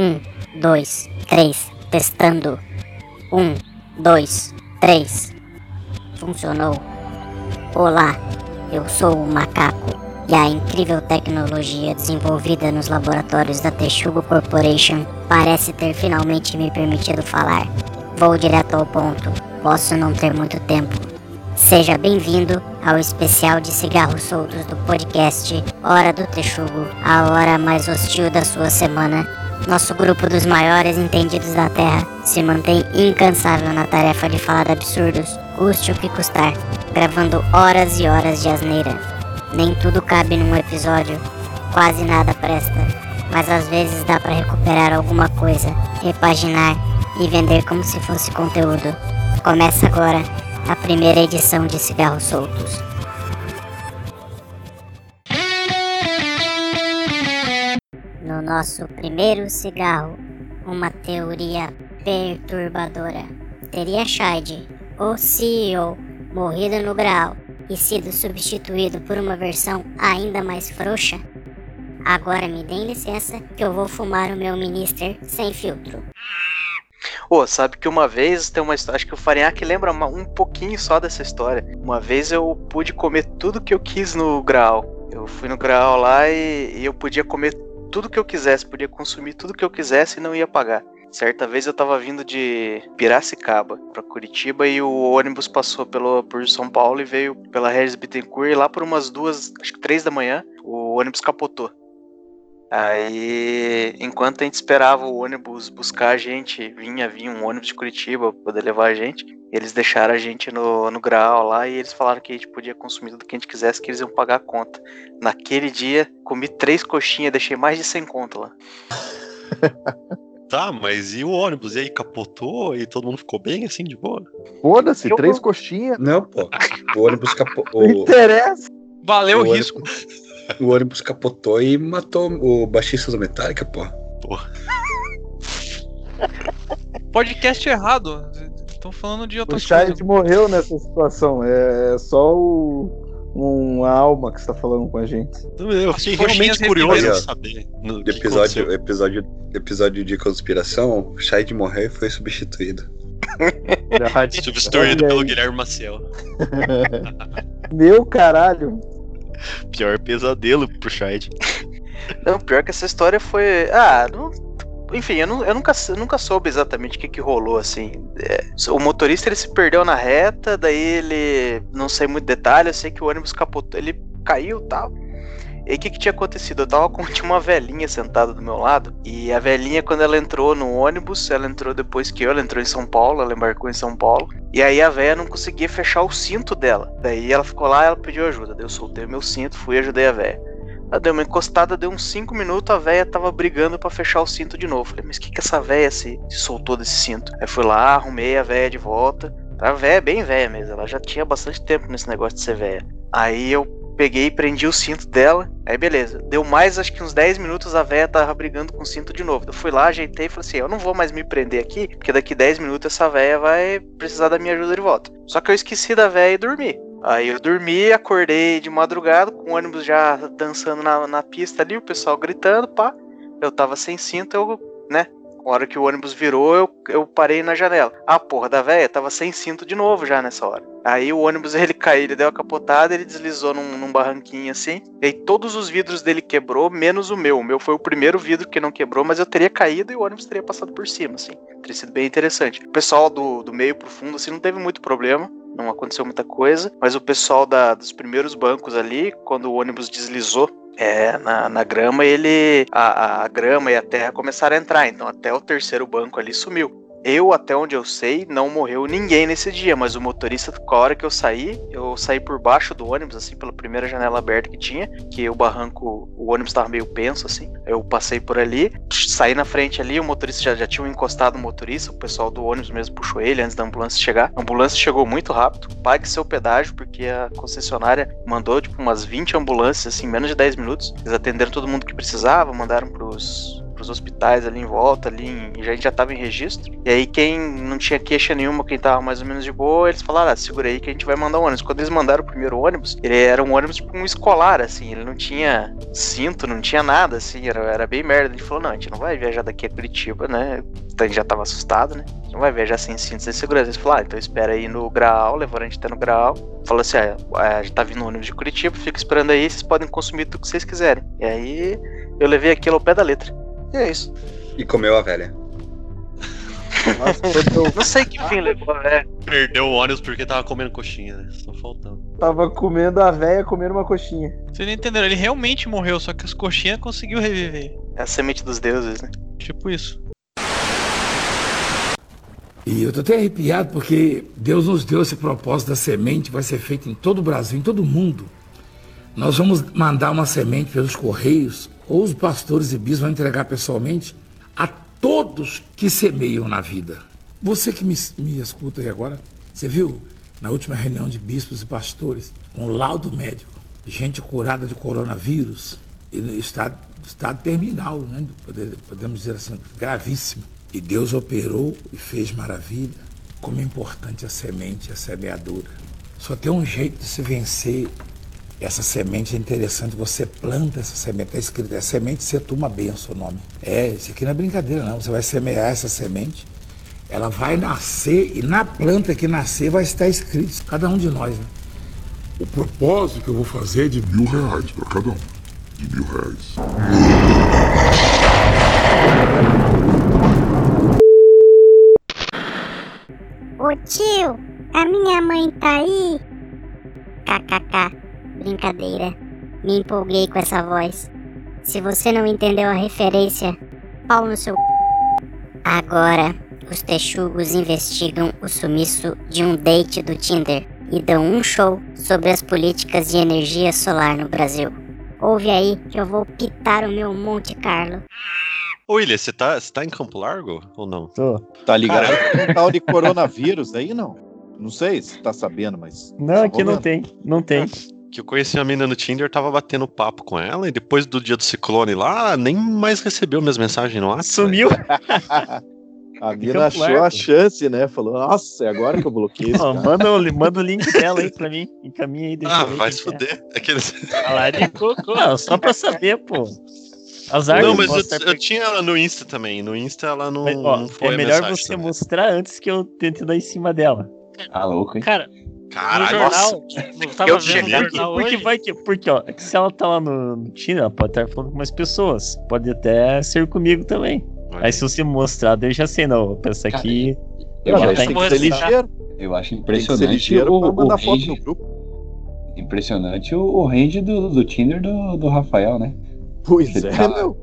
Um, dois, três, testando. Um, dois, três. Funcionou. Olá, eu sou o Macaco e a incrível tecnologia desenvolvida nos laboratórios da Texugo Corporation parece ter finalmente me permitido falar. Vou direto ao ponto, posso não ter muito tempo. Seja bem-vindo ao especial de cigarros soltos do podcast Hora do Texugo, a hora mais hostil da sua semana. Nosso grupo dos maiores entendidos da Terra se mantém incansável na tarefa de falar absurdos, custe o que custar, gravando horas e horas de asneira. Nem tudo cabe num episódio, quase nada presta, mas às vezes dá para recuperar alguma coisa, repaginar e vender como se fosse conteúdo. Começa agora a primeira edição de Cigarros Soltos. Nosso primeiro cigarro, uma teoria perturbadora. Teria Shade, o CEO, morrido no grau e sido substituído por uma versão ainda mais frouxa? Agora me deem licença que eu vou fumar o meu Minister sem filtro. Ô, oh, sabe que uma vez tem uma história, acho que o Farinhaque lembra um pouquinho só dessa história. Uma vez eu pude comer tudo que eu quis no Graal. Eu fui no Graal lá e, e eu podia comer tudo que eu quisesse, podia consumir tudo que eu quisesse e não ia pagar. Certa vez eu tava vindo de Piracicaba para Curitiba e o ônibus passou pelo, por São Paulo e veio pela Regis Bittencourt e lá por umas duas, acho que três da manhã, o ônibus capotou. Aí, enquanto a gente esperava o ônibus buscar a gente, vinha, vinha um ônibus de Curitiba pra poder levar a gente. Eles deixaram a gente no, no grau lá e eles falaram que a gente podia consumir tudo que a gente quisesse, que eles iam pagar a conta. Naquele dia, comi três coxinhas, deixei mais de 100 conto lá. Tá, mas e o ônibus? E aí, capotou e todo mundo ficou bem assim, de boa? Foda-se, três coxinhas. Não, pô. O ônibus capotou. Não interessa. Valeu o, o risco. Ônibus... O ônibus capotou e matou o baixista do Metallica, pô. Porra. Podcast errado. Estão falando de outra coisa. O Child morreu nessa situação. É só o uma alma que está falando com a gente. Eu fiquei realmente curioso saber. No episódio, episódio, episódio de conspiração, o Shade morreu e foi substituído. Substituído pelo Guilherme Maciel. Meu caralho. Pior pesadelo pro Shade. Não, pior que essa história foi. Ah, não... enfim, eu, não, eu, nunca, eu nunca soube exatamente o que, que rolou, assim. É, o motorista ele se perdeu na reta, daí ele. Não sei muito detalhe, eu sei que o ônibus capotou, ele caiu e tal. E o que, que tinha acontecido? Eu tava com tinha uma velhinha sentada do meu lado. E a velhinha, quando ela entrou no ônibus, ela entrou depois que eu, ela entrou em São Paulo, ela embarcou em São Paulo. E aí a velha não conseguia fechar o cinto dela. Daí ela ficou lá ela pediu ajuda. Daí eu soltei meu cinto, fui e ajudei a velha. Ela deu uma encostada, deu uns 5 minutos, a velha tava brigando para fechar o cinto de novo. Falei, mas que que essa velha se, se soltou desse cinto? Aí fui lá, arrumei a velha de volta. A velha, bem velha mesmo, ela já tinha bastante tempo nesse negócio de ser velha. Aí eu peguei, prendi o cinto dela. Aí beleza. Deu mais, acho que uns 10 minutos a véia tava brigando com o cinto de novo. Eu fui lá, ajeitei e falei assim: eu não vou mais me prender aqui, porque daqui 10 minutos essa véia vai precisar da minha ajuda de volta. Só que eu esqueci da véia e dormi. Aí eu dormi, acordei de madrugada, com o ônibus já dançando na, na pista ali, o pessoal gritando, pá. Eu tava sem cinto, eu, né, a hora que o ônibus virou, eu, eu parei na janela. A porra da véia tava sem cinto de novo já nessa hora. Aí o ônibus ele caiu, ele deu a capotada, ele deslizou num, num barranquinho assim. E aí todos os vidros dele quebrou, menos o meu. O meu foi o primeiro vidro que não quebrou, mas eu teria caído e o ônibus teria passado por cima, assim. Teria sido bem interessante. O pessoal do, do meio pro fundo, assim, não teve muito problema não aconteceu muita coisa, mas o pessoal da, dos primeiros bancos ali, quando o ônibus deslizou é, na, na grama, ele. A, a grama e a terra começaram a entrar. Então até o terceiro banco ali sumiu. Eu, até onde eu sei, não morreu ninguém nesse dia, mas o motorista, com a hora que eu saí, eu saí por baixo do ônibus, assim, pela primeira janela aberta que tinha, que o barranco, o ônibus tava meio penso, assim. Eu passei por ali, saí na frente ali, o motorista já, já tinha encostado o motorista, o pessoal do ônibus mesmo puxou ele antes da ambulância chegar. A ambulância chegou muito rápido, pague seu pedágio, porque a concessionária mandou, tipo, umas 20 ambulâncias, assim, menos de 10 minutos. Eles atenderam todo mundo que precisava, mandaram pros pros hospitais ali em volta, ali em, já, a gente já tava em registro. E aí quem não tinha queixa nenhuma, quem tava mais ou menos de boa, eles falaram, ah, segura aí que a gente vai mandar um ônibus. Quando eles mandaram o primeiro ônibus, ele era um ônibus tipo um escolar, assim, ele não tinha cinto, não tinha nada, assim, era, era bem merda. Gente falou, não, a gente não vai viajar daqui a Curitiba, né? Então a gente já tava assustado, né? A gente não vai viajar sem cinto, sem segurança. Eles falaram, ah, então espera aí no grau, levaram a gente até no grau. Falou assim, ah, a gente tá vindo no ônibus de Curitiba, fica esperando aí, vocês podem consumir tudo que vocês quiserem. E aí eu levei aquilo ao pé da letra. E é isso. E comeu a velha. Nossa, Não sei que fim levou, é. Perdeu o ônibus porque tava comendo coxinha, né? Só faltando. tava comendo a véia comendo uma coxinha. Vocês não entenderam, ele realmente morreu, só que as coxinhas conseguiu reviver. É a semente dos deuses, né? Tipo isso. E eu tô até arrepiado porque Deus nos deu esse propósito da semente, vai ser feito em todo o Brasil, em todo o mundo. Nós vamos mandar uma semente pelos correios, ou os pastores e bispos vão entregar pessoalmente a todos que semeiam na vida. Você que me, me escuta aí agora, você viu na última reunião de bispos e pastores, um laudo médico, gente curada de coronavírus, estado, estado terminal, né? Pode- podemos dizer assim, gravíssimo. E Deus operou e fez maravilha. Como é importante a semente, a semeadura. Só tem um jeito de se vencer essa semente é interessante, você planta essa semente, está escrito, é semente setu uma benção o nome. É, isso aqui não é brincadeira não, você vai semear essa semente, ela vai nascer e na planta que nascer vai estar escrito, cada um de nós, né? O propósito que eu vou fazer é de mil reais para cada um. De mil reais. Ô tio, a minha mãe tá aí? KKK, brincadeira. Me empolguei com essa voz. Se você não entendeu a referência, pau no seu. c****. Agora, os texugos investigam o sumiço de um date do Tinder e dão um show sobre as políticas de energia solar no Brasil. Ouve aí que eu vou pitar o meu Monte Carlo. Ô, William, você tá, tá em Campo Largo ou não? Tô. Tá ligado com um tal de coronavírus aí, não? Não sei se tá sabendo, mas. Não, tá aqui não rolando. tem. Não tem. Que eu conheci uma menina no Tinder, tava batendo papo com ela, e depois do dia do ciclone lá, nem mais recebeu minhas mensagens no WhatsApp. Sumiu. A mina achou a chance, né? Falou, nossa, é agora que eu bloqueei cara. manda, o, manda o link dela aí pra mim. Encaminha aí, deixa Ah, eu ver vai se que é. fuder. Aqueles... Lá de cocô. Não, só pra saber, pô. Azar Não, mas eu, eu tinha ela no Insta também. No Insta ela não, Mas, ó, não foi é melhor você também. mostrar antes que eu tente dar em cima dela. Tá louco, hein? Cara, Caralho, no jornal, nossa. eu tava Eu vendo no jornal Porque hoje. vai que. Porque, ó, é se ela tá lá no, no Tinder, ela pode estar falando com mais pessoas. Pode até ser comigo também. Aí se você mostrar, eu já sei, não. Eu penso aqui. Eu já Não, acho, tá tem que ser Vou ligeiro. eu acho Tem que ser impressionante ligeiro o, pra o mandar foto range, no grupo. impressionante o, o range do, do Tinder do, do Rafael, né? Pois Ele é, tá- meu.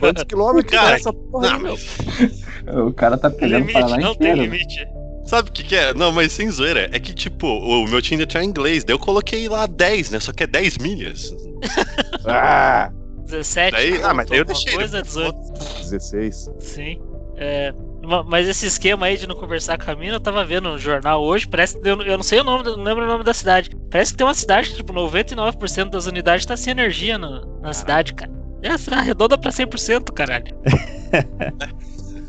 Quantos quilômetros Cara, é essa porra? Não, meu? O cara tá pegando para lá Limite, não tem inteiro. limite. Sabe o que, que é? Não, mas sem zoeira. É que, tipo, o meu Tinder tá em inglês. Daí eu coloquei lá 10, né? Só que é 10 milhas. Ah, 17. Daí- ah, mas daí eu deixei, Coisa, né? 18. 16. Sim. É, ma- mas esse esquema aí de não conversar com a mina, eu tava vendo no jornal hoje, parece que eu, eu não sei o nome, não lembro o nome da cidade. Parece que tem uma cidade que, tipo, 99% das unidades tá sem energia na, na cidade, cara. É, arredonda pra 100%, caralho.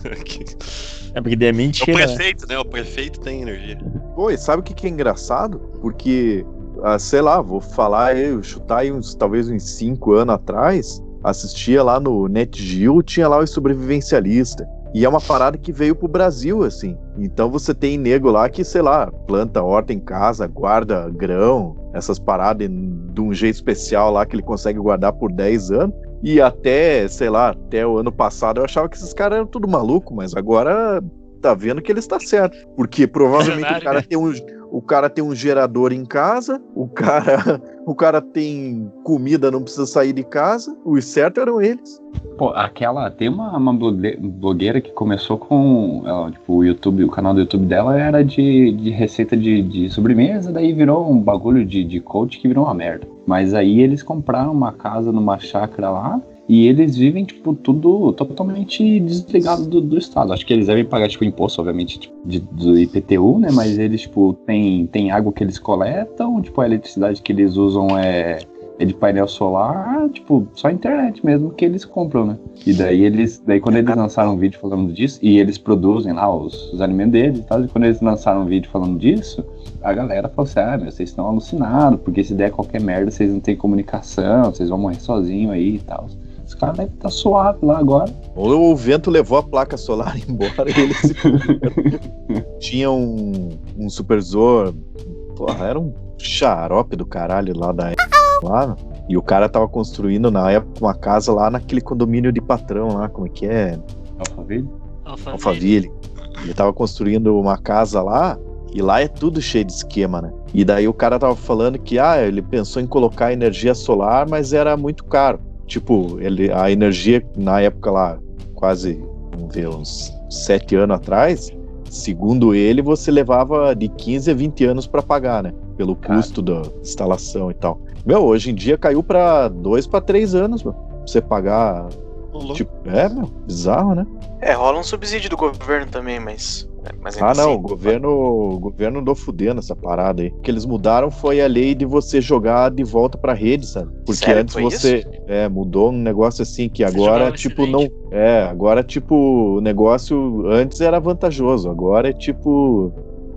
É porque daí é É o mentira. né? prefeito, né? O prefeito tem energia. Pô, e sabe o que, que é engraçado? Porque, ah, sei lá, vou falar, eu chutar aí uns, talvez uns 5 anos atrás, assistia lá no NetGeo, tinha lá os sobrevivencialistas. E é uma parada que veio pro Brasil, assim. Então você tem nego lá que, sei lá, planta horta em casa, guarda grão, essas paradas de um jeito especial lá que ele consegue guardar por 10 anos. E até, sei lá, até o ano passado eu achava que esses caras eram tudo maluco, mas agora tá vendo que ele está certo. Porque provavelmente o cara né? tem um, o cara tem um gerador em casa, o cara, o cara tem comida, não precisa sair de casa. Os certos eram eles. Pô, aquela. Tem uma, uma blogue- blogueira que começou com. ela, tipo, o YouTube, o canal do YouTube dela era de, de receita de, de sobremesa, daí virou um bagulho de, de coach que virou uma merda. Mas aí eles compraram uma casa numa chácara lá. E eles vivem, tipo, tudo totalmente desligado do, do Estado. Acho que eles devem pagar, tipo, imposto, obviamente, tipo, de- do IPTU, né? Mas eles, tipo, tem, tem água que eles coletam, tipo, a eletricidade que eles usam é, é de painel solar, tipo, só a internet mesmo que eles compram, né? E daí eles, daí quando eles lançaram um vídeo falando disso, e eles produzem lá os, os alimentos deles e tal, e quando eles lançaram um vídeo falando disso, a galera falou assim, ah, meu, vocês estão alucinados, porque se der qualquer merda, vocês não têm comunicação, vocês vão morrer sozinho aí e tal. Os caras devem estar tá suave lá agora. Ou o vento levou a placa solar embora e eles se Tinha um, um supervisor, porra, era um xarope do caralho lá da lá. E o cara tava construindo na época uma casa lá naquele condomínio de patrão lá, como é que é? Alphaville? Alphaville. Alphaville. Ele tava construindo uma casa lá e lá é tudo cheio de esquema, né? E daí o cara tava falando que ah, ele pensou em colocar energia solar, mas era muito caro. Tipo, ele, a energia na época lá, quase, vamos ver, uns sete anos atrás, segundo ele, você levava de 15 a 20 anos para pagar, né? Pelo custo da instalação e tal. Meu, hoje em dia caiu para dois para três anos. Pra você pagar. Tipo, é, meu, bizarro, né? É, rola um subsídio do governo também, mas. É, mas Ah, não, assim, o governo, o governo andou fudendo essa parada aí. O que eles mudaram foi a lei de você jogar de volta pra rede, sabe? Porque Sério, antes você. É, mudou um negócio assim que Você agora, tipo, não. É, agora, tipo, o negócio antes era vantajoso, agora é tipo.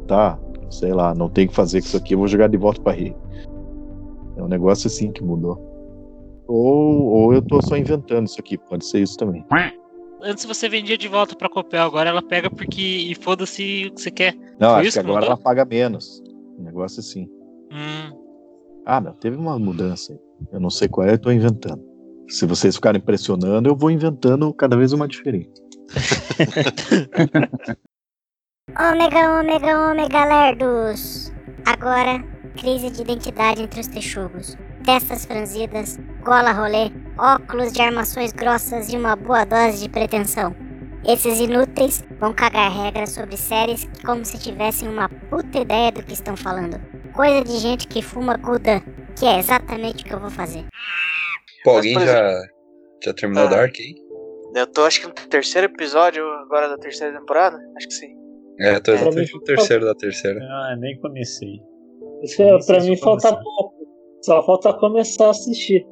Tá, sei lá, não tem o que fazer com isso aqui, eu vou jogar de volta pra rede. É um negócio assim que mudou. Ou, ou eu tô só inventando isso aqui, pode ser isso também. Antes você vendia de volta pra Copel, agora ela pega porque. E foda-se o que você quer. Não, Foi acho isso que agora mudou? ela paga menos. Um negócio assim. Hum. Ah, não, teve uma mudança aí. Eu não sei qual é, eu tô inventando. Se vocês ficarem pressionando, eu vou inventando cada vez uma diferente. Ômega, ômega, ômega, lerdos. Agora, crise de identidade entre os texugos. Testas franzidas, gola rolê, óculos de armações grossas e uma boa dose de pretensão. Esses inúteis vão cagar regras sobre séries como se tivessem uma puta ideia do que estão falando. Coisa de gente que fuma Gudan, que é exatamente o que eu vou fazer. Pô, alguém por já, já terminou Ah. Dark aí? Eu tô acho que no terceiro episódio agora da terceira temporada. Acho que sim. É, tô É. exatamente no terceiro da terceira. Ah, nem comecei. Isso é, pra mim falta pouco. Só falta começar a assistir.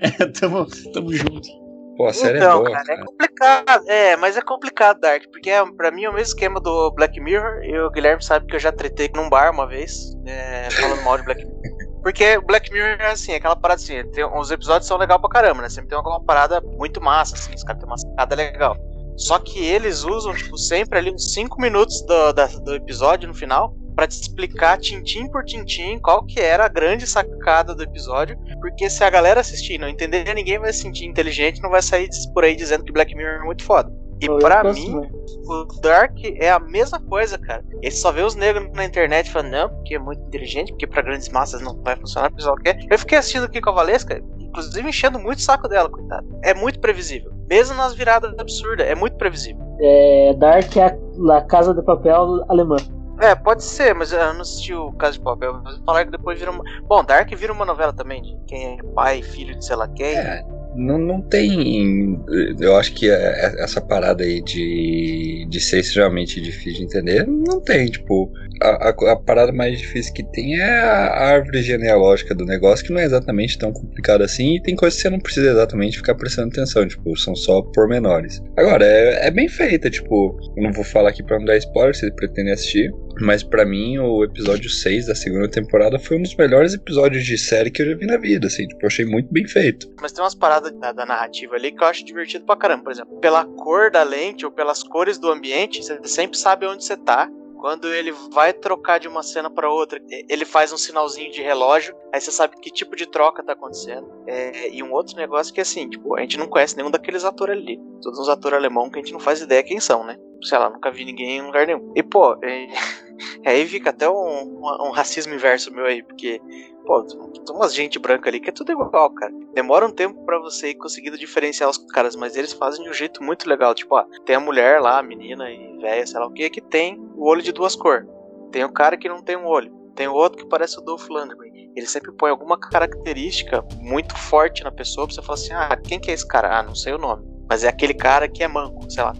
tamo, tamo junto. Pô, a série então, é boa, cara, cara. é complicado. É, mas é complicado, Dark, porque é, pra mim é o mesmo esquema do Black Mirror. E o Guilherme sabe que eu já tretei num bar uma vez, é, falando mal de Black Mirror. Porque o Black Mirror é assim, aquela parada assim, tem, os episódios são legal pra caramba, né? Sempre tem alguma parada muito massa, assim, os caras têm uma sacada legal. Só que eles usam, tipo, sempre ali uns 5 minutos do, da- do episódio no final pra te explicar tintim por tintim qual que era a grande sacada do episódio. Porque se a galera assistir e não entender, ninguém vai se sentir inteligente não vai sair por aí dizendo que Black Mirror é muito foda. E Eu pra mim, o Dark é a mesma coisa, cara. Ele só vê os negros na internet falando, não, porque é muito inteligente, porque pra grandes massas não vai funcionar, porque só quer. Eu fiquei assistindo aqui com a Valesca, inclusive enchendo muito o saco dela, coitada. É muito previsível. Mesmo nas viradas absurdas, é muito previsível. É, Dark é a, a Casa de Papel alemã. É, pode ser, mas eu não assisti o Caso de Papel. Falaram que depois vira uma. Bom, Dark vira uma novela também, de quem é pai, filho de sei lá quem. É, não, não tem. Eu acho que é- essa parada aí de, de ser extremamente difícil de entender, não tem. Tipo, a, a- parada mais difícil que tem é a árvore genealógica do negócio, que não é exatamente tão complicado assim, e tem coisas que você não precisa exatamente ficar prestando atenção, tipo, são só pormenores. Agora, é, é bem feita, tipo, eu não vou falar aqui pra não dar spoiler, se pretendem assistir, mas pra mim o episódio 6 da segunda temporada foi um dos melhores episódios de série que eu já vi na vida, assim, tipo, eu achei muito bem feito. Mas tem umas paradas da, da narrativa ali que eu acho divertido pra caramba. Por exemplo, pela cor da lente ou pelas cores do ambiente, você sempre sabe onde você tá. Quando ele vai trocar de uma cena pra outra, ele faz um sinalzinho de relógio, aí você sabe que tipo de troca tá acontecendo. É, e um outro negócio que assim, tipo, a gente não conhece nenhum daqueles atores ali. Todos uns atores alemão que a gente não faz ideia quem são, né? Sei lá, nunca vi ninguém em lugar nenhum. E pô, é, aí fica até um, um- racismo inverso meu aí, porque Pô, tem umas gente branca ali que é tudo igual, cara. Demora um tempo pra você ir conseguindo diferenciar os caras, mas eles fazem de um jeito muito legal. Tipo, ó, tem a mulher lá, a menina e velha, sei lá o que, que tem o olho de duas cores. Tem o cara que não tem um olho. Tem o outro que parece o Dolph Lundgren. Ele sempre põe alguma característica muito forte na pessoa pra você falar assim: ah, quem que é esse cara? Ah, não sei o nome. Mas é aquele cara que é manco, sei lá.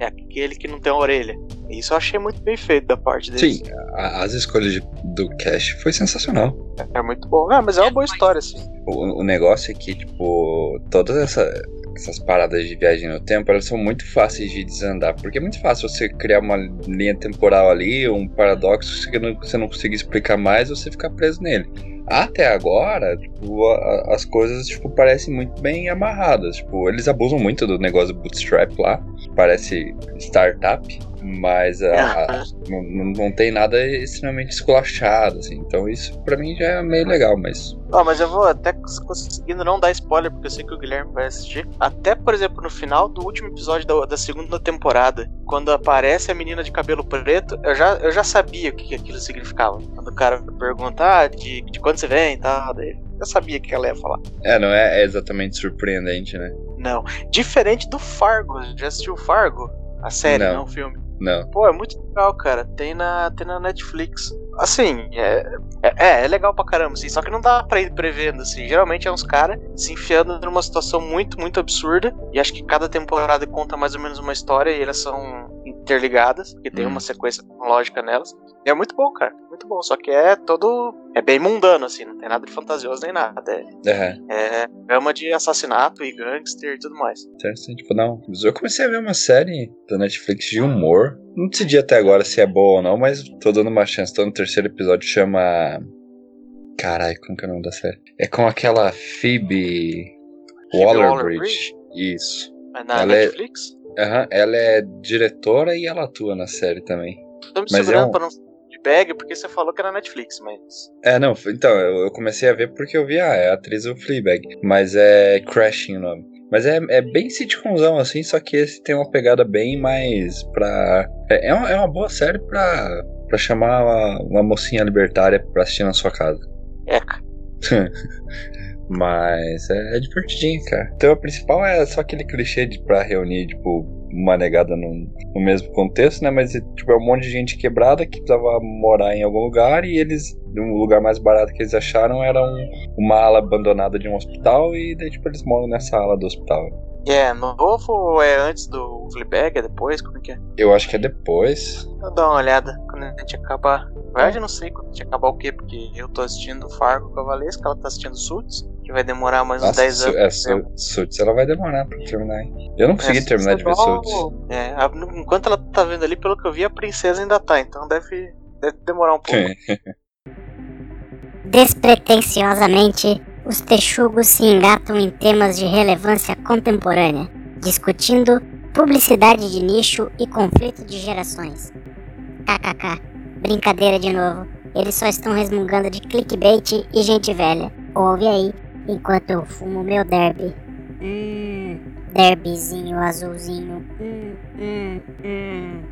É aquele que não tem orelha. Isso eu achei muito bem feito da parte deles. Sim, a- as escolhas de- do Cash foi sensacional. É muito bom. Ah, mas é uma boa história, assim. O, o negócio é que, tipo, todas essa, essas paradas de viagem no tempo, elas são muito fáceis de desandar, porque é muito fácil você criar uma linha temporal ali, um paradoxo que não- você não conseguir explicar mais, você ficar preso nele. Até agora, tipo, a- as coisas, tipo, parecem muito bem amarradas. Tipo, eles abusam muito do negócio bootstrap lá, parece startup, mas a- a- não, não- não tem nada extremamente esculachado, assim. Então isso pra mim já é meio legal, mas Ó, mas eu vou até cons- conseguindo não dar spoiler, porque eu sei que o Guilherme vai assistir. Até, por exemplo, no final do último episódio da, da segunda temporada, quando aparece a menina de cabelo preto, eu já, eu já sabia o que, que aquilo significava. Quando o cara pergunta, ah, de, de quando você vem e tal, daí eu sabia o que ela ia falar. É, não é, é exatamente surpreendente, né? Não. Diferente do Fargo. Já assistiu Fargo? A série, Não. não, o filme. Não. Pô, é muito legal, cara. Tem na, tem na Netflix. Assim, é, é, é legal pra caramba, assim, só que não dá pra ir prevendo, assim. Geralmente é uns caras se enfiando numa situação muito, muito absurda. E acho que cada temporada conta mais ou menos uma história e elas são interligadas, porque tem Hum. uma sequência lógica nelas. E é muito bom, cara. Muito bom. Só que é todo. É bem mundano, assim, não tem nada de fantasioso nem nada. É, É, é drama de assassinato e gangster e tudo mais. interessante. Tipo, não. Eu comecei a ver uma série da Netflix de humor. Não decidi até agora se é boa ou não, mas tô dando uma chance. Tô no terceiro episódio, chama. Caralho, como que é o nome da série? É com aquela Phoebe Waller-Bridge. Waller-Bridge? Isso. Mas na Ela é- Aham, ela é diretora e ela atua na série também. Tô me Mas é segurando um- pra não de bag, porque você falou que era Netflix, mas. É, não, então, eu, eu comecei a ver porque eu vi, ah, é a atriz do Fleabag. Mas é Crashing o nome. Mas é, é bem sitcomzão, assim, só que esse tem uma pegada bem mais pra... É, é, uma, é uma boa série pra, pra chamar uma, uma mocinha libertária pra assistir na sua casa. Eca. Mas é, é divertidinho, cara. Então a principal é só aquele clichê de pra reunir, tipo, uma negada no, no mesmo contexto, né? Mas tipo, é um monte de gente quebrada que precisava morar em algum lugar e eles. O lugar mais barato que eles acharam era um, uma ala abandonada de um hospital e daí, tipo, eles moram nessa ala do hospital. E é novo ou é antes do Fleabag? É depois? Como é que é? Eu acho que é depois. Vou dar uma olhada quando a gente acabar. Na verdade, eu não sei quando a gente acabar o quê, porque eu tô assistindo Fargo com a Valesca, ela tá assistindo Suits, que vai demorar mais uns Nossa, 10 Su- anos. é, Su- Suits ela vai demorar pra terminar, hein? Eu não consegui É, terminar de ver Suits. É, a- enquanto ela tá vendo ali, pelo que eu vi, a princesa ainda tá, então deve, deve demorar um pouco. Despretensiosamente, os texugos se engatam em temas de relevância contemporânea, discutindo publicidade de nicho e conflito de gerações. KKK, brincadeira de novo. Eles só estão resmungando de clickbait e gente velha. Ouve aí, enquanto eu fumo meu derby. Hum, derbyzinho azulzinho. Hum, hum, hum.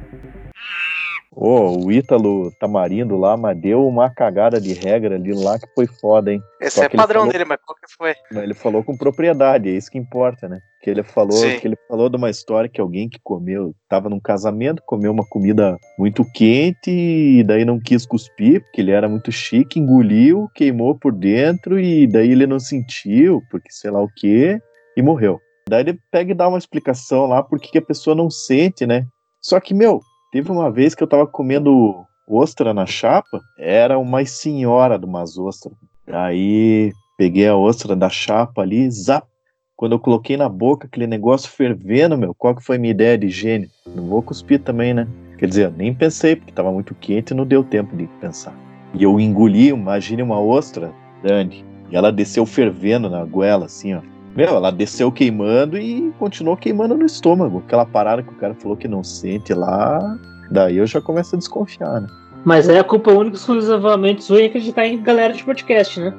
Ô, o Ítalo Tamarindo lá, mas deu uma cagada de regra ali lá que foi foda, hein? Esse é padrão falou- dele, mas qual que foi? Mas ele falou com propriedade, é isso que importa, né? Que ele falou, Sim. que ele falou de uma história que alguém que comeu, tava num casamento, comeu uma comida muito quente e daí não quis cuspir, porque ele era muito chique, engoliu, queimou por dentro e daí ele não sentiu, porque sei lá o quê, e morreu. Daí ele pega e dá uma explicação lá porque que a pessoa não sente, né? Só que, meu, teve uma vez que eu tava comendo ostra na chapa, era uma senhora de umas ostras. Aí peguei a ostra da chapa ali, zap. Quando eu coloquei na boca aquele negócio fervendo, meu, qual que foi minha ideia de gênio? Não vou cuspir também, né? Quer dizer, eu nem pensei, porque tava muito quente e não deu tempo de pensar. E eu engoli, imagine uma ostra grande. E ela desceu fervendo na goela, assim, ó. Meu, ela desceu queimando e continuou queimando no estômago. Aquela parada que o cara falou que não sente lá. Daí eu já começo a desconfiar, né? Mas aí a culpa única exclusivamente sua em acreditar em galera de podcast, né?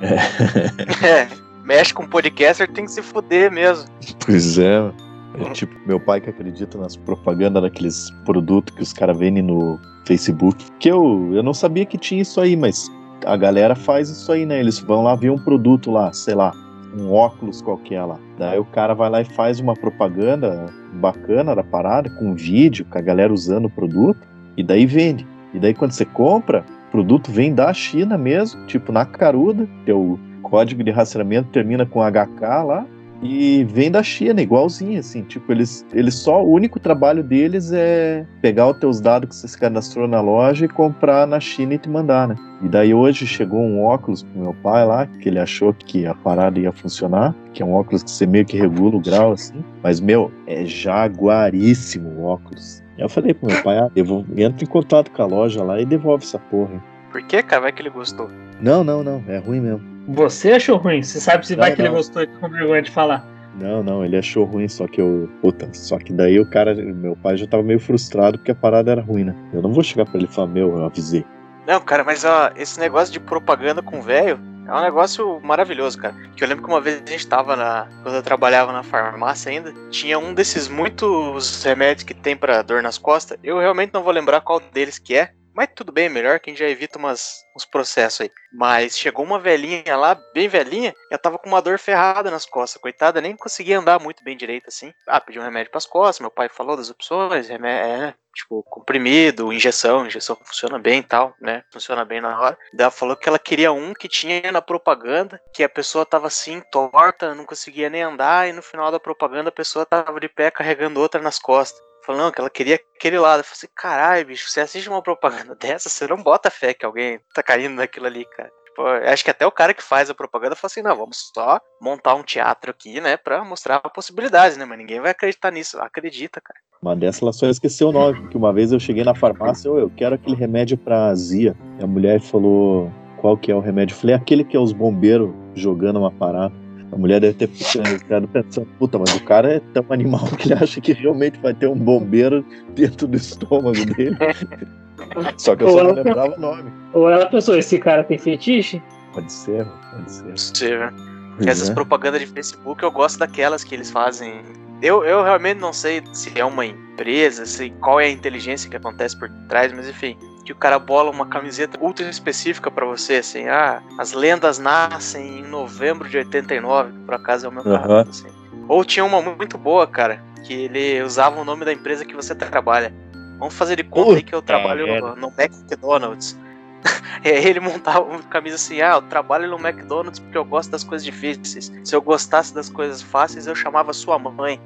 É, mexe com podcaster tem que se fuder mesmo. Pois é. É tipo meu pai que acredita nas propagandas daqueles produtos que os caras vendem no Facebook. Que eu, eu não sabia que tinha isso aí, mas a galera faz isso aí, né? Eles vão lá ver um produto lá, sei lá, um óculos qualquer lá. Daí o cara vai lá e faz uma propaganda bacana da parada, com um vídeo, com a galera usando o produto, e daí vende. E daí quando você compra, o produto vem da China mesmo, tipo na caruda, teu código de rastreamento termina com HK lá, E vem da China, igualzinho, assim. Tipo, eles, eles só. O único trabalho deles é pegar os teus dados que você se cadastrou na loja e comprar na China e te mandar, né? E daí hoje chegou um óculos pro meu pai lá, que ele achou que a parada ia funcionar, que é um óculos que você meio que regula o grau, assim. Mas, meu, é jaguaríssimo o óculos. Eu falei pro meu pai, ah, devolve, entra em contato com a loja lá e devolve essa porra. hein. Por que, cara? Vai que ele gostou. Não, não, não, é ruim mesmo. Você achou ruim? Você sabe se vai Não, que ele não. gostou e tá com vergonha de falar. Não, não, ele achou ruim, só que eu. Puta, só que daí o cara, meu pai já tava meio frustrado porque a parada era ruim, né? Eu não vou chegar pra ele e falar, meu, eu avisei. Não, cara, mas ó, esse negócio de propaganda com velho é um negócio maravilhoso, cara. Que eu lembro que uma vez a gente tava na. Quando eu trabalhava na farmácia ainda, tinha um desses muitos remédios que tem pra dor nas costas. Eu realmente não vou lembrar qual deles que é. Mas tudo bem, melhor que a gente já evita umas, uns processos aí. Mas chegou uma velhinha lá, bem velhinha, ela tava com uma dor ferrada nas costas. Coitada, nem conseguia andar muito bem direito assim. Ah, pediu um remédio pras costas, meu pai falou das opções, remédio, é, tipo, comprimido, injeção, injeção funciona bem e tal, né? Funciona bem na hora. Daí ela falou que ela queria um que tinha na propaganda, que a pessoa tava assim, torta, não conseguia nem andar, e no final da propaganda a pessoa tava de pé carregando outra nas costas. Falou, não, que ela queria aquele lado. Eu falei assim, caralho, bicho, você assiste uma propaganda dessa, você não bota fé que alguém tá caindo naquilo ali, cara. Tipo, acho que até o cara que faz a propaganda fala assim, não, vamos só montar um teatro aqui, né, pra mostrar possibilidades, né, mas ninguém vai acreditar nisso. Acredita, cara. Uma dessa ela só esqueceu o nome, porque uma vez eu cheguei na farmácia, eu, eu quero aquele remédio pra azia. E a mulher falou, qual que é o remédio? Eu falei, aquele que é os bombeiros jogando uma parada. A mulher deve ter ficado pensando, puta, mas o cara é tão animal que ele acha que realmente vai ter um bombeiro dentro do estômago dele. Só que eu só não lembrava o nome. Ou ela pensou, esse cara tem fetiche? Pode ser, pode ser. Possível. Pois Essas é. propagandas de Facebook eu gosto daquelas que eles fazem. Eu, eu realmente não sei se é uma empresa, se qual é a inteligência que acontece por trás, mas enfim. Que o cara bola uma camiseta ultra específica pra você, assim, ah, as lendas nascem em novembro de 89, que por acaso é o meu caso, Aham. assim. Ou tinha uma muito boa, cara, que ele usava o nome da empresa que você trabalha. Vamos fazer de conta aí que eu trabalho no, no McDonald's. E aí ele montava uma camisa assim, ah, eu trabalho no McDonald's porque eu gosto das coisas difíceis. Se eu gostasse das coisas fáceis, eu chamava sua mãe.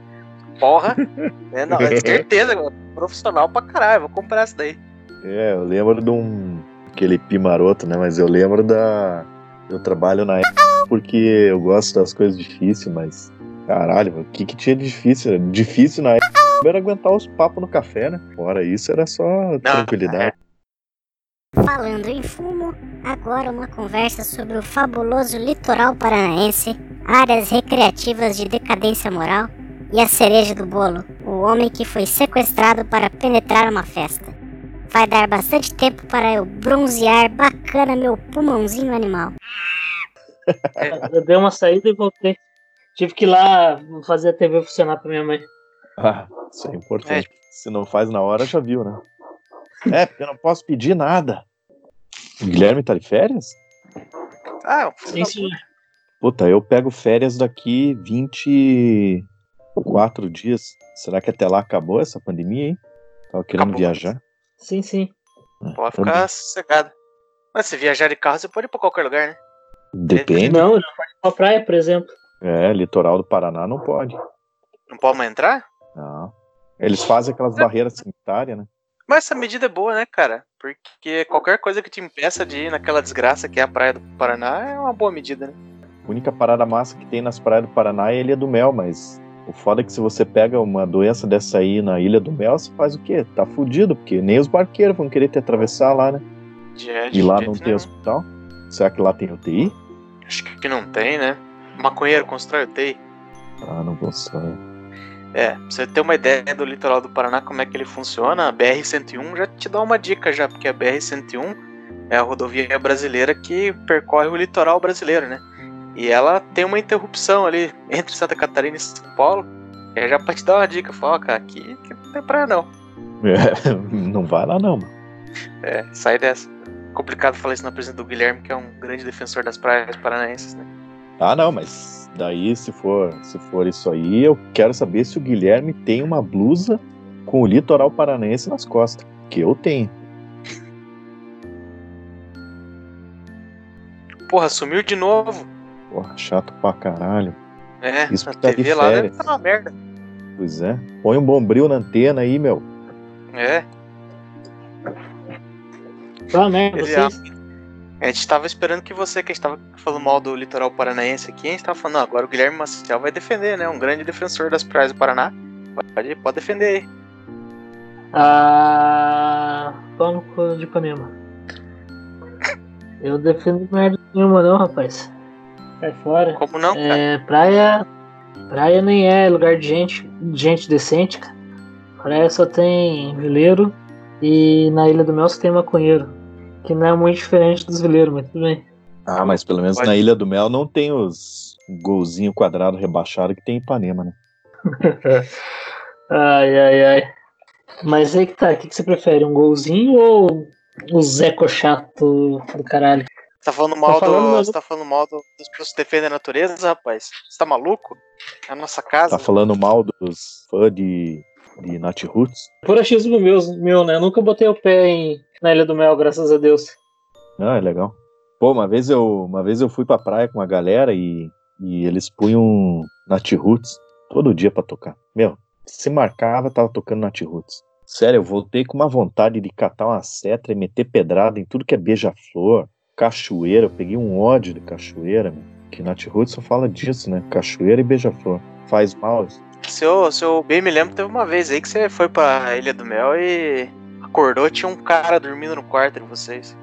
Porra, é, não, é certeza, profissional pra caralho, vou comprar essa daí. É, eu lembro de um. aquele pimaroto, né? Mas eu lembro da. Eu trabalho na porque eu gosto das coisas difíceis, mas. Caralho, o que, que tinha de difícil? Difícil na época era aguentar os papos no café, né? Fora isso, era só tranquilidade. Falando em fumo, agora uma conversa sobre o fabuloso litoral paranaense, áreas recreativas de decadência moral e a cereja do bolo, o homem que foi sequestrado para penetrar uma festa. Vai dar bastante tempo para eu bronzear bacana meu pulmãozinho animal. Eu dei uma saída e voltei. Tive que ir lá fazer a TV funcionar pra minha mãe. Ah, isso é importante. Se não faz na hora, já viu, né? É, porque eu não posso pedir nada. O Guilherme tá de férias? Ah, Sim, sim. Puta, eu pego férias daqui 24 dias. Será que até lá acabou essa pandemia, hein? Tava querendo Acabou. viajar. Sim, sim. pode ficar sossegado. Mas se viajar de carro, você pode ir pra qualquer lugar, né? Depende. Não, não pode ir pra praia, por exemplo. É, litoral do Paraná não pode. Não pode mais entrar? Não. Eles fazem aquelas barreiras sanitárias, né? Mas essa medida é boa, né, cara? Porque qualquer coisa que te impeça de ir naquela desgraça que é a Praia do Paraná é uma boa medida, né? A única parada massa que tem nas praias do Paraná é a Ilha do Mel, mas o foda é que se você pega uma doença dessa aí na Ilha do Mel, você faz o quê? Tá fudido, porque nem os barqueiros vão querer te atravessar lá, né? É, E lá não tem nenhum. hospital? Será que lá tem UTI? Acho que não tem, né? Maconheiro constrói UTI. Ah, não constrói. É, pra você ter uma ideia do litoral do Paraná, como é que ele funciona, a BR-101 já te dá uma dica já, porque a BR-101 é a rodovia brasileira que percorre o litoral brasileiro, né? E ela tem uma interrupção ali entre Santa Catarina e São Paulo. É já pra te dar uma dica, fala, ó, cara, aqui, aqui não tem praia não. É, não vai lá não, mano. É, sai dessa. Complicado falar isso na presença do Guilherme, que é um grande defensor das praias paranaenses, né? Ah, não, mas daí se for, se for isso aí, eu quero saber se o Guilherme tem uma blusa com o litoral paranaense nas costas, que eu tenho. Porra, sumiu de novo. Porra, chato pra caralho. É, Isso a que tá de TV lá deve férias. tá uma merda. Pois é. Põe um bombril na antena aí, meu. É. Merda, Ele- vocês. A gente tava esperando que você, que a gente tava falando mal do litoral paranaense aqui, a gente tava falando, não, agora o Guilherme Maciel vai defender, né? Um grande defensor das praias do Paraná. Pode, pode defender aí. Ah. Cu de Ipanema. Eu defendo merda nenhuma, não, rapaz. Sai fora. Como não, cara? É, praia. Praia nem é lugar de gente, de gente decente, cara. Praia só tem vileiro e na Ilha do Mel só tem maconheiro. Que não é muito diferente dos vileiros, mas tudo bem. Ah, mas pelo menos Pode. na Ilha do Mel não tem os golzinho quadrado rebaixado que tem em Ipanema, né? Ai, ai, ai. Mas aí que tá, o que, que você prefere? Um golzinho ou o Zeco chato do caralho? Você tá falando mal, falando do, você tá falando mal do, das pessoas que defendem a natureza, rapaz? Você tá maluco? É a nossa casa. Tá falando mal dos fãs de, de Nat Roots? Por achismo meu, meu, né? Eu nunca botei o pé em, na Ilha do Mel, graças a Deus. Ah, é legal. Pô, uma vez eu, uma vez eu fui pra praia com uma galera e, e eles punham Nat Roots todo dia pra tocar. Meu, se marcava, tava tocando Nat Roots. Sério, eu voltei com uma vontade de catar uma setra e meter pedrada em tudo que é beija-flor, cachoeira. Eu peguei um ódio de cachoeira, meu. Que Nat só fala disso, né? Cachoeira e beija-flor. Faz mal. isso. Se eu, se eu bem me lembro, teve uma vez aí que você foi pra Ilha do Mel e acordou e tinha um cara dormindo no quarto de vocês.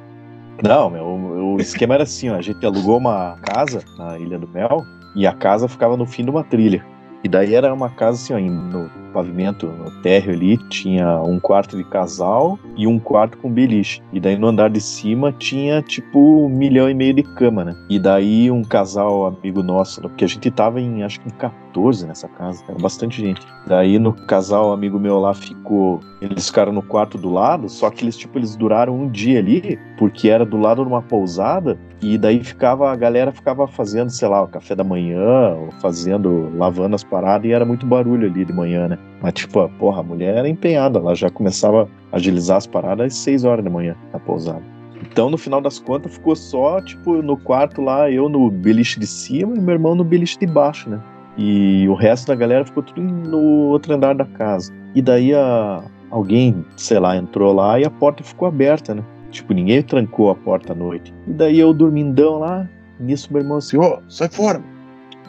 Não, meu, o, o esquema era assim, ó, a gente alugou uma casa na Ilha do Mel e a casa ficava no fim de uma trilha. E daí era uma casa assim, ó, no pavimento, no térreo ali, tinha um quarto de casal e um quarto com beliche. E daí no andar de cima tinha tipo um milhão e meio de cama, né? E daí um casal amigo nosso, porque a gente tava em acho que em 14 nessa casa, era bastante gente. Daí no casal amigo meu lá ficou, eles ficaram no quarto do lado, só que eles tipo eles duraram um dia ali, porque era do lado de uma pousada e daí ficava a galera ficava fazendo, sei lá, o café da manhã, fazendo, lavando as paradas e era muito barulho ali de manhã, né? Mas tipo, a- porra, a mulher era empenhada, ela já começava a agilizar as paradas às 6 horas da manhã na pousada. Então, no final das contas, ficou só, tipo, no quarto lá, eu no beliche de cima e meu irmão no beliche de baixo, né? E o resto da galera ficou tudo no outro andar da casa. E daí a, alguém, sei lá, entrou lá e a porta ficou aberta, né? Tipo, ninguém trancou a porta à noite. E daí eu dormindão lá, nisso meu irmão assim, ó, sai fora, mano.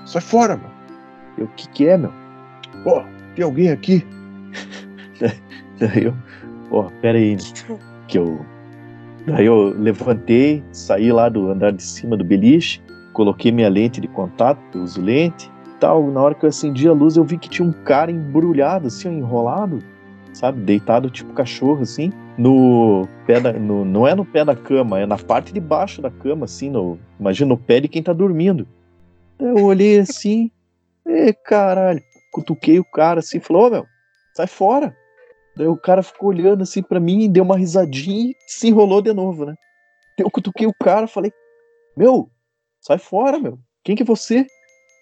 Sai fora, mano. Eu, o que que é, meu? Ó, tem alguém aqui? daí eu, ó, pera aí, né? que eu... Daí eu levantei, saí lá do andar de cima do beliche, coloquei minha lente de contato, eu uso lente, tal. Na hora que eu acendi a luz, eu vi que tinha um cara embrulhado, assim, enrolado, sabe? Deitado tipo cachorro, assim, no pé da. No, não é no pé da cama, é na parte de baixo da cama, assim, no. Imagina o pé de quem tá dormindo. Daí Eu olhei assim, e caralho, cutuquei o cara assim, falou, ô meu, sai fora. Daí o cara ficou olhando assim pra mim, deu uma risadinha e se enrolou de novo, né? Eu cutuquei o cara, falei, meu, sai fora, meu. Quem que é você?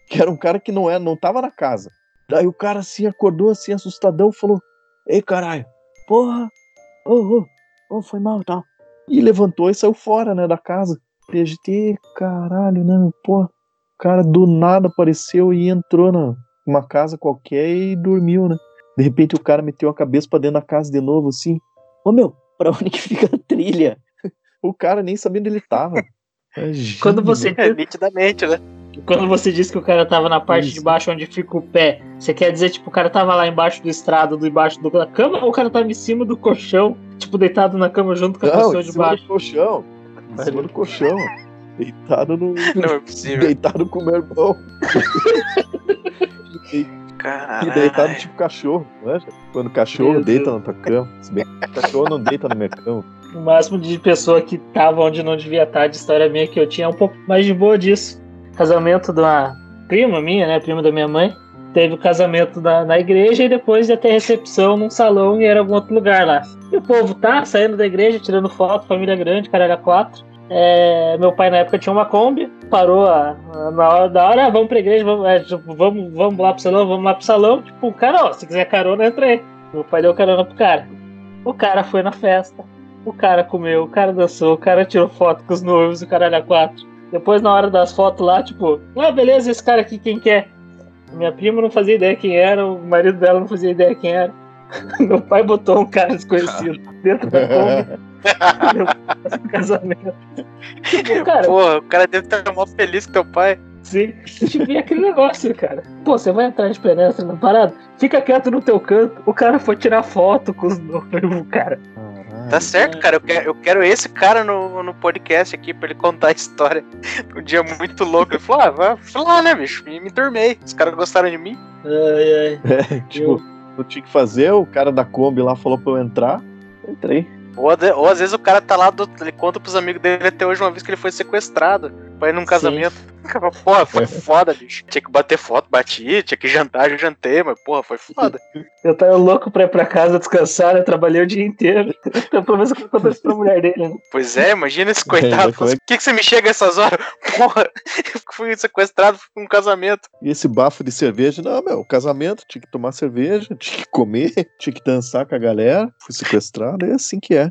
Que era um cara que não era, não tava na casa. Daí o cara assim acordou assim assustadão, falou: "Ei, caralho. Porra. Ô, ô, ô, foi mal, tal". E levantou e saiu fora, né, da casa. E "Ê, caralho, né, meu, porra. O cara do nada apareceu e entrou na uma casa qualquer e dormiu, né? De repente o cara meteu a cabeça pra dentro da casa de novo assim. Ô, meu, pra onde que fica a trilha? O cara nem sabendo onde ele tava. É Quando você, É, nitidamente, né? quando você disse que o cara tava na parte de baixo onde fica o pé, você quer dizer, tipo, o cara tava lá embaixo do estrado, do embaixo do- da cama, ou o cara tava em cima do colchão, tipo, deitado na cama junto com a Não, pessoa de cima baixo? do colchão. Em cima do colchão. Deitado no. Não é possível. Deitado com o meu irmão. E Caralho. deitado tipo cachorro, manja? Quando o cachorro Meu deita na tua cama. Se bem que o cachorro não deita na minha cama. O máximo de pessoa que tava onde não devia estar, de história minha que eu tinha, é um pouco mais de boa disso. Casamento de uma prima minha, né? Prima da minha mãe. Teve o casamento na, na igreja e depois ia ter recepção num salão e era algum outro lugar lá. E o povo tá saindo da igreja, tirando foto, família grande, caralho quatro. É, meu pai na época tinha uma Kombi, parou a- a- na hora da hora, ah, vamos pra igreja, vamos, é, tipo, vamos, vamos lá pro salão, vamos lá pro salão. Tipo, o cara, ó, se quiser carona, entra aí. Meu pai deu carona pro cara. O cara foi na festa, o cara comeu, o cara dançou, o cara tirou foto com os noivos, o caralho a quatro. Depois, na hora das fotos lá, tipo, ah, beleza, esse cara aqui, quem quer? Minha prima não fazia ideia quem era, o marido dela não fazia ideia quem era. Meu pai botou um cara desconhecido dentro da Kombi. Meu casamento. Tipo, cara, Porra, o cara deve estar mó feliz com teu pai. Sim. Tipo, e aquele negócio, cara. Pô, você vai entrar de penetra na parada? Fica quieto no teu canto. O cara foi tirar foto com os noivos, cara. Tá certo, cara. Eu quero, eu quero esse cara no, no podcast aqui pra ele contar a história. Um dia muito louco. Ele falou: ah, vai lá, né, bicho? Me, me dormei. Os caras gostaram de mim. Ai, ai. É, tipo, eu tinha que fazer, o cara da Kombi lá falou pra eu entrar. Entrei. Ou, ou às vezes o cara tá lá, do, ele conta pros amigos dele até hoje uma vez que ele foi sequestrado pra ir num casamento. Porra, foi foda, bicho. Tinha que bater foto, bati, tinha que jantar, já jantei, mas porra, foi foda. Eu tava louco pra ir pra casa descansar, né? Trabalhei o dia inteiro. Então, pelo menos eu conto isso pra mulher dele, né? Pois é, imagina esse É, coitado. é Por que, que você me chega essas horas? Porra, eu fui sequestrado pra um casamento. E esse bafo de cerveja, não, meu, casamento, tinha que tomar cerveja, tinha que comer, tinha que dançar com a galera, fui sequestrado, é assim que é.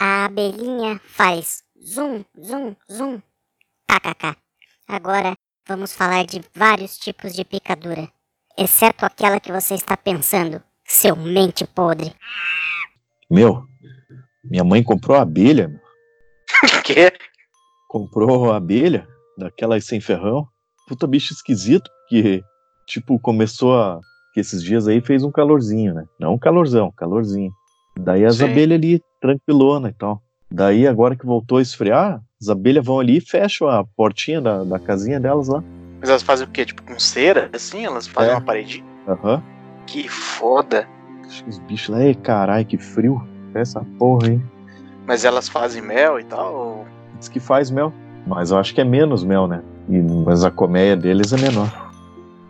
A abelhinha faz zum, zum, zum. KKK. Agora vamos falar de vários tipos de picadura, exceto aquela que você está pensando, seu mente podre. Meu, minha mãe comprou abelha, meu. Que? comprou abelha, daquelas sem ferrão. Puta bicho esquisito, porque, tipo, começou a. Que esses dias aí fez um calorzinho, né? Não um calorzão, calorzinho. Daí as Sim. abelhas ali, tranquilona e tal. Daí, agora que voltou a esfriar, as abelhas vão ali e fecham a portinha da, da casinha delas lá. Mas elas fazem o quê? Tipo, com cera? Assim? Elas fazem É. uma paredinha? Aham. Que foda. Os bichos lá, ei, caralho, que frio. Essa porra, hein? Mas elas fazem mel e tal? ou- Diz que faz mel. Mas eu acho que é menos mel, né? E, mas a colmeia deles é menor.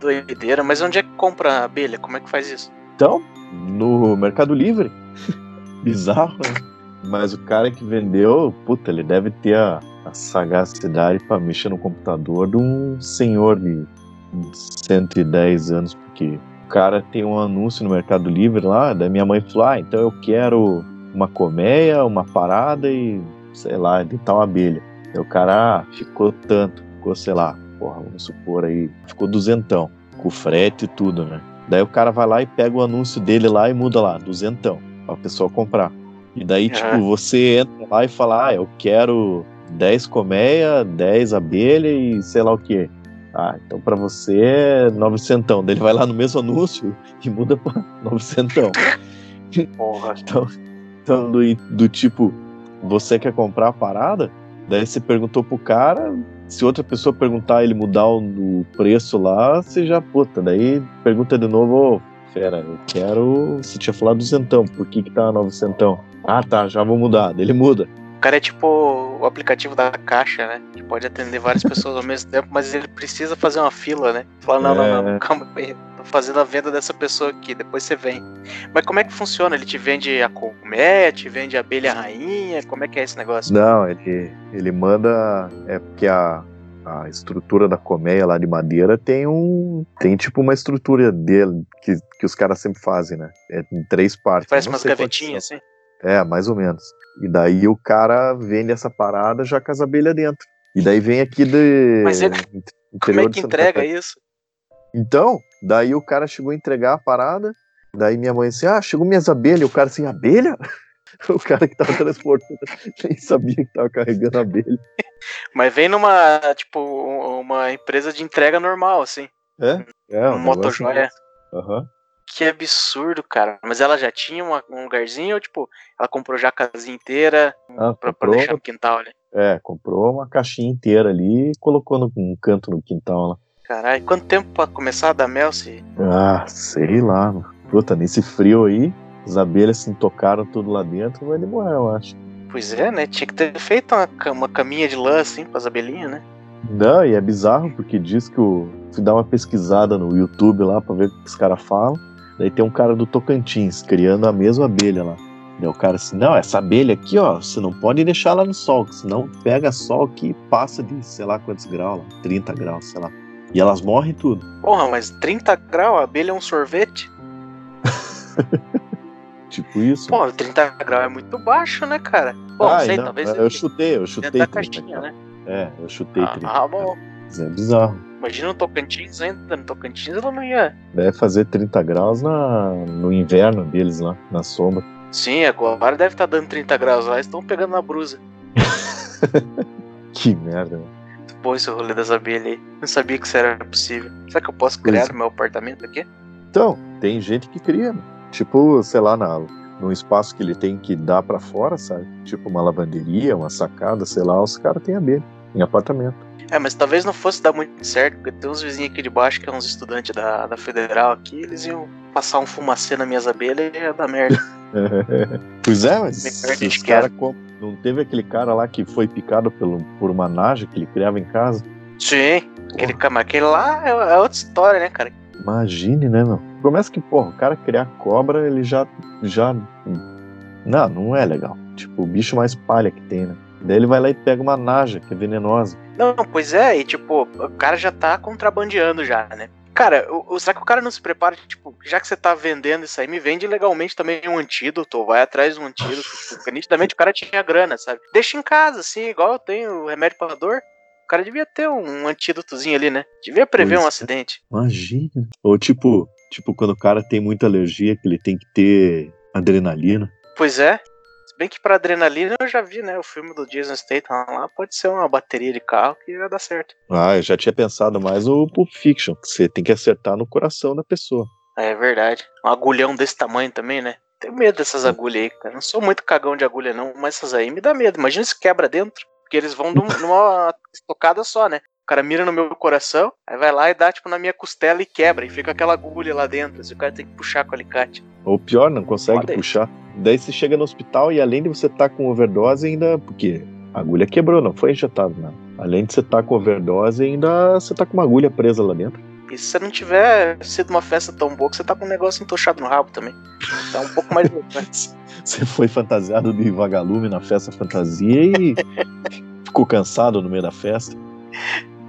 Doideira. Mas onde é que compra a abelha? Como é que faz isso? Então, no Mercado Livre. Bizarro, né? Mas o cara que vendeu, puta, ele deve ter a, a sagacidade pra mexer no computador de um senhor de 110 anos, porque o cara tem um anúncio no Mercado Livre lá, daí minha mãe falou: Ah, então eu quero uma colmeia, uma parada e sei lá, de tal abelha. Aí o cara ah, ficou tanto, ficou, sei lá, porra, vamos supor aí, ficou duzentão, com frete e tudo, né? Daí o cara vai lá e pega o anúncio dele lá e muda lá, duzentão, pra pessoa comprar. E daí, tipo, você entra lá e fala, ah, eu quero 10 colmeia, 10 abelha e sei lá o que. Ah, então pra você é 900. Daí ele vai lá no mesmo anúncio e muda pra 900. Porra. Então, então do, do tipo, você quer comprar a parada? Daí você perguntou pro cara, se outra pessoa perguntar ele mudar o, preço lá, você já, puta, daí pergunta de novo, ô, fera, eu quero. Você tinha falado duzentão, por que que tá 900? Ah, tá, já vou mudar. Ele muda. O cara é tipo o aplicativo da caixa, né? Que pode atender várias pessoas ao mesmo tempo, mas ele precisa fazer uma fila, né? Fala, não, não, não, É. calma aí. Tô fazendo a venda dessa pessoa aqui, depois você vem. Mas como é que funciona? Ele te vende a colmeia, te vende a abelha rainha? Como é que é esse negócio? Não, ele, ele manda. É porque a, a estrutura da colmeia lá de madeira tem um. Tem tipo uma estrutura dele que, que os caras sempre fazem, né? É em três partes. Parece Não umas gavetinhas assim. É, mais ou menos. E daí o cara vende essa parada já com as abelhas dentro. E daí vem aqui de. Mas ele- Como é que entrega isso? Então, daí o cara chegou a entregar a parada. Daí minha mãe assim: Ah, chegou minhas abelhas. O cara assim: Abelha? O cara que tava transportando nem sabia que tava carregando abelha. Mas vem numa, tipo, um- uma empresa de entrega normal, assim. É? É, Um negócio motojoia. Aham. Que absurdo, cara. Mas ela já tinha uma- um lugarzinho ou, tipo, ela comprou já a casinha inteira Ah, pra, pra deixar no quintal ali? é, comprou uma caixinha inteira ali e colocou no, num canto no quintal lá. Caralho, quanto tempo pra começar a dar mel se. Ah, sei lá, mano. Puta, nesse frio aí, as abelhas se intocaram tudo lá dentro, vai demorar, eu acho. Pois é, né? Tinha que ter feito uma, uma caminha de lã assim pras abelhinhas, né? Não, e é bizarro porque diz que o. Fui dar uma pesquisada no YouTube lá pra ver o que os caras falam. Daí tem um cara do Tocantins criando a mesma abelha lá. Daí o cara assim, não, essa abelha aqui, ó, você não pode deixar ela no sol, senão pega sol que passa de sei lá quantos graus, lá, 30 graus, sei lá. E elas morrem tudo. Porra, mas 30 graus, a abelha é um sorvete? Tipo isso. Pô, 30 graus é muito baixo, né, cara? Bom, Ai, sei, não, talvez. eu chutei, eu chutei. dentro da 30 caixinha, né? É, eu chutei Ah, 30 ah, bom. Mas é bizarro. Imagina no Tocantins ainda, no Tocantins ela não ia. Deve fazer 30 graus na, no inverno deles lá, na sombra. Sim, agora deve estar dando 30 graus lá, estão pegando na brusa. Que merda, mano. Muito bom esse rolê das abelhas aí. Não sabia que isso era possível. Será que eu posso criar no meu apartamento aqui? Então, tem gente que cria, mano. tipo, sei lá, na, num espaço que ele tem que dar pra fora, sabe? Tipo uma lavanderia, uma sacada, sei lá, os caras têm abelha em apartamento. É, mas talvez não fosse dar muito certo, porque tem uns vizinhos aqui de baixo que são uns estudantes da, da Federal aqui, eles iam passar um fumacê nas minhas abelhas e ia dar merda. pois é, mas os cara não teve aquele cara lá que foi picado pelo, por uma naja que ele criava em casa? Sim, aquele, cama- aquele lá é, é outra história, né, cara? Imagine, né, meu? Começa que, porra, o cara criar cobra, ele já. já. Não, não é legal. Tipo, o bicho mais palha que tem, né? Daí ele vai lá e pega uma naja, que é venenosa. Não, pois é, e tipo, o cara já tá contrabandeando já, né? Cara, o, será que o cara não se prepara, tipo, já que você tá vendendo isso aí, me vende legalmente também um antídoto, ou vai atrás de um antídoto, tipo, porque nitidamente o cara tinha grana, sabe? Deixa em casa, assim, igual eu tenho o remédio pra dor. O cara devia ter um antídotozinho ali, né? Devia prever Pois um é. acidente. Imagina. Ou tipo, tipo, quando o cara tem muita alergia, que ele tem que ter adrenalina. Pois é. Bem que pra adrenalina eu já vi, né? O filme do Jason Statham lá pode ser uma bateria de carro que vai dar certo. Ah, eu já tinha pensado mais o Pulp Fiction, que você tem que acertar no coração da pessoa. É verdade. Um agulhão desse tamanho também, né? Tenho medo dessas agulhas aí, cara. Não sou muito cagão de agulha, não, mas essas aí me dá medo. Imagina se quebra dentro. Porque eles vão num- numa estocada só, né? O cara mira no meu coração, aí vai lá e dá, tipo, na minha costela e quebra. E fica aquela agulha lá dentro. Assim, o cara tem que puxar com o alicate. Ou pior, não consegue aí. puxar. Daí você chega no hospital e além de você estar com overdose, ainda. Porque a agulha quebrou, não foi injetado, não. Além de você estar com overdose, ainda você tá com uma agulha presa lá dentro. E se você não tiver sido uma festa tão boa que você tá com um negócio entochado no rabo também. Tá um pouco mais. Você foi fantasiado de vagalume na festa fantasia e ficou cansado no meio da festa.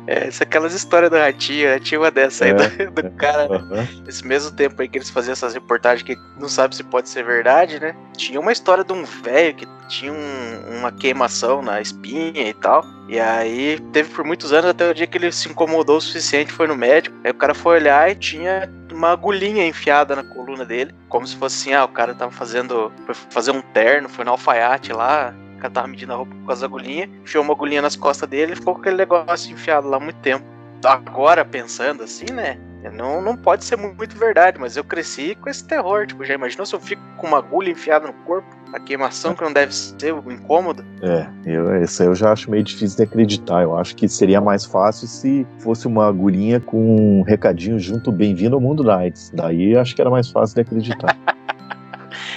É, isso é aquelas histórias do ratinho, né? Tinha uma dessa aí É, do, do cara. Aham. Nesse mesmo tempo aí que eles faziam essas reportagens que não sabe se pode ser verdade, né? Tinha uma história de um velho que tinha um- uma queimação na espinha e tal. E aí teve por muitos anos até o dia que ele se incomodou o suficiente, foi no médico. Aí o cara foi olhar e tinha uma agulhinha enfiada na coluna dele. Como se fosse assim, ah, o cara tava fazendo. Foi fazer um terno, foi no alfaiate lá. O cara tava medindo a roupa com as agulhinhas, enfiou uma agulhinha nas costas dele e ficou com aquele negócio enfiado lá há muito tempo. Agora, pensando assim, né? Não, não pode ser mu- muito verdade, mas eu cresci com esse terror. Tipo, já imaginou se eu fico com uma agulha enfiada no corpo? A queimação que não deve ser o incômodo? É, eu, isso aí eu já acho meio difícil de acreditar. Eu acho que seria mais fácil se fosse uma agulhinha com um recadinho junto, bem-vindo ao mundo da AIDS. Daí eu acho que era mais fácil de acreditar.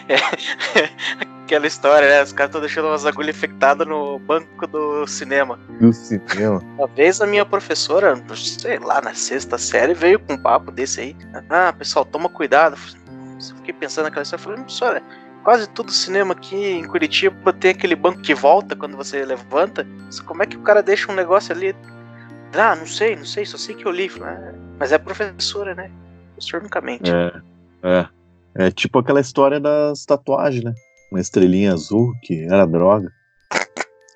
Aquela história, né? Os caras estão deixando umas agulhas infectadas no banco do cinema. Do cinema. Uma vez a minha professora, sei lá, na sexta série, veio com um papo desse aí. Ah, pessoal, toma cuidado. Eu fiquei pensando naquela história, eu falei, professora, quase todo cinema aqui em Curitiba tem aquele banco que volta quando você levanta. Como é que o cara deixa um negócio ali? Ah, não sei, não sei, só sei que eu li. "Ah, mas é professora, né? Professor nunca mente. É, é. É tipo aquela história das tatuagens, né? Uma estrelinha azul que era droga.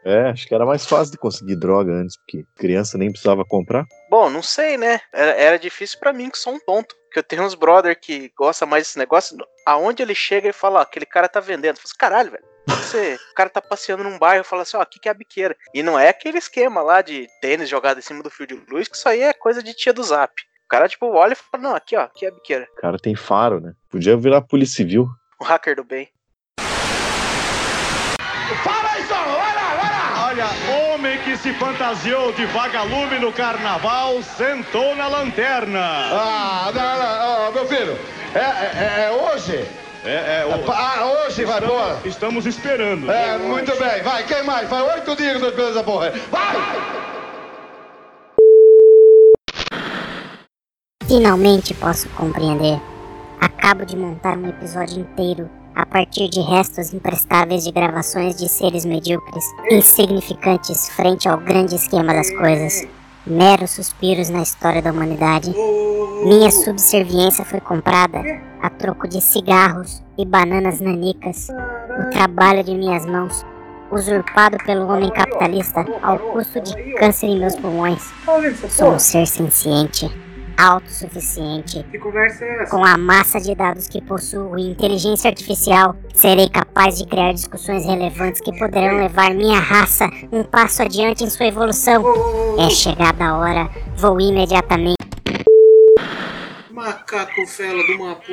É, acho que era mais fácil de conseguir droga antes, porque criança nem precisava comprar. Bom, não sei, né? Era, era difícil pra mim, que sou um tonto. Porque eu tenho uns brother que gosta mais desse negócio. Aonde ele chega e fala, ó, aquele cara tá vendendo. Eu falo assim, caralho, velho. Você, o cara tá passeando num bairro e fala assim, ó, aqui que é a biqueira. E não é aquele esquema lá de tênis jogado em cima do fio de luz, que isso aí é coisa de tia do zap. O cara, tipo, olha e fala, não, aqui, ó, aqui é a biqueira. O cara tem faro, né? Podia virar polícia civil. O hacker do bem. Fala só, vai lá, vai lá! Olha, homem que se fantasiou de vagalume no carnaval sentou na lanterna. Ah, não, não, ó, meu filho, é, é- é hoje? É, é, o- Ah, hoje vai, estamos, estamos esperando. É, muito bem, vai, quem mais? Vai oito dias tô esperando essa porra. Vai! Finalmente posso compreender. Acabo de montar um episódio inteiro a partir de restos imprestáveis de gravações de seres medíocres, insignificantes frente ao grande esquema das coisas. Meros suspiros na história da humanidade. Minha subserviência foi comprada a troco de cigarros e bananas nanicas. O trabalho de minhas mãos, usurpado pelo homem capitalista ao custo de câncer em meus pulmões. Sou um ser senciente, autossuficiente. Que conversa é essa? Com a massa de dados que possuo e inteligência artificial, serei capaz de criar discussões relevantes que poderão levar minha raça um passo adiante em sua evolução. É chegada a hora, vou imediatamente. Macaco fela do Mapu.